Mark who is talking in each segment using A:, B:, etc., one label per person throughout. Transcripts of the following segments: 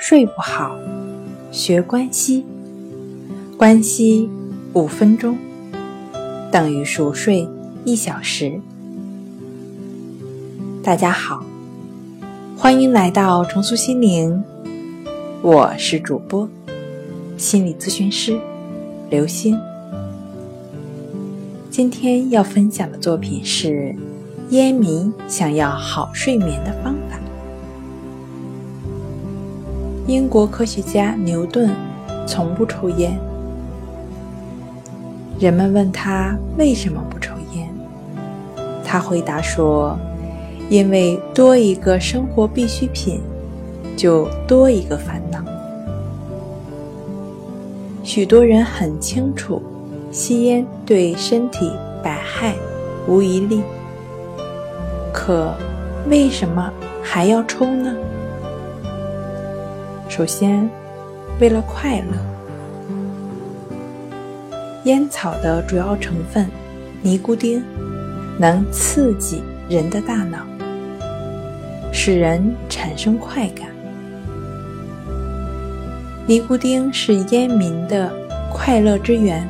A: 睡不好，学关息，关息五分钟等于熟睡一小时。大家好，欢迎来到重塑心灵，我是主播心理咨询师刘星。今天要分享的作品是烟民想要好睡眠的方法。英国科学家牛顿从不抽烟。人们问他为什么不抽烟，他回答说：“因为多一个生活必需品，就多一个烦恼。”许多人很清楚，吸烟对身体百害无一利，可为什么还要抽呢？首先，为了快乐。烟草的主要成分尼古丁能刺激人的大脑，使人产生快感。尼古丁是烟民的快乐之源，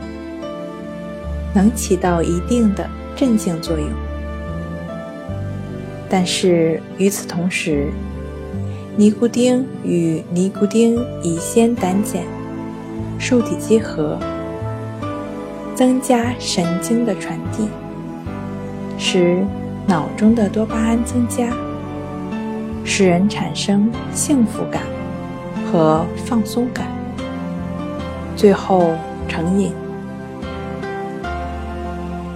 A: 能起到一定的镇静作用。但是与此同时，尼古丁与尼古丁乙酰胆碱受体结合，增加神经的传递，使脑中的多巴胺增加，使人产生幸福感和放松感，最后成瘾。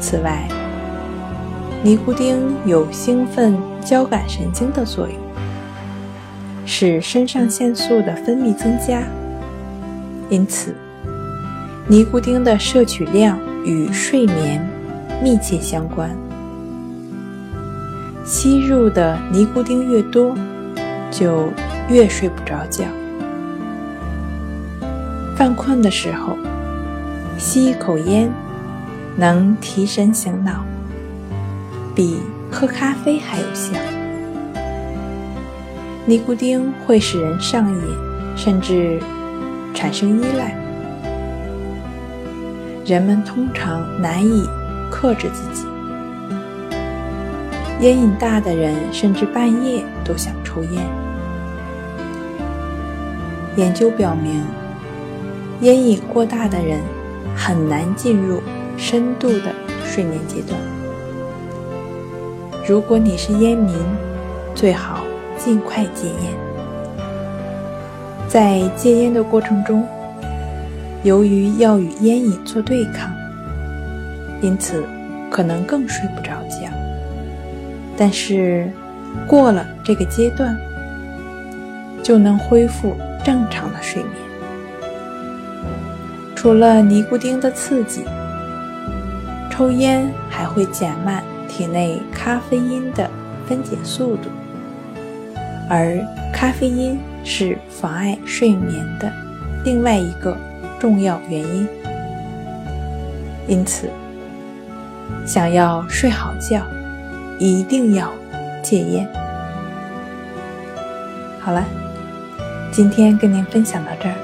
A: 此外，尼古丁有兴奋交感神经的作用。使肾上腺素的分泌增加，因此，尼古丁的摄取量与睡眠密切相关。吸入的尼古丁越多，就越睡不着觉。犯困的时候，吸一口烟，能提神醒脑，比喝咖啡还有效。尼古丁会使人上瘾，甚至产生依赖。人们通常难以克制自己。烟瘾大的人甚至半夜都想抽烟。研究表明，烟瘾过大的人很难进入深度的睡眠阶段。如果你是烟民，最好。尽快戒烟。在戒烟的过程中，由于要与烟瘾做对抗，因此可能更睡不着觉。但是过了这个阶段，就能恢复正常的睡眠。除了尼古丁的刺激，抽烟还会减慢体内咖啡因的分解速度。而咖啡因是妨碍睡眠的另外一个重要原因，因此，想要睡好觉，一定要戒烟。好了，今天跟您分享到这儿，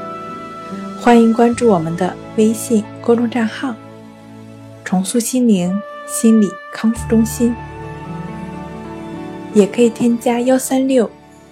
A: 欢迎关注我们的微信公众账号“重塑心灵心理康复中心”，也可以添加幺三六。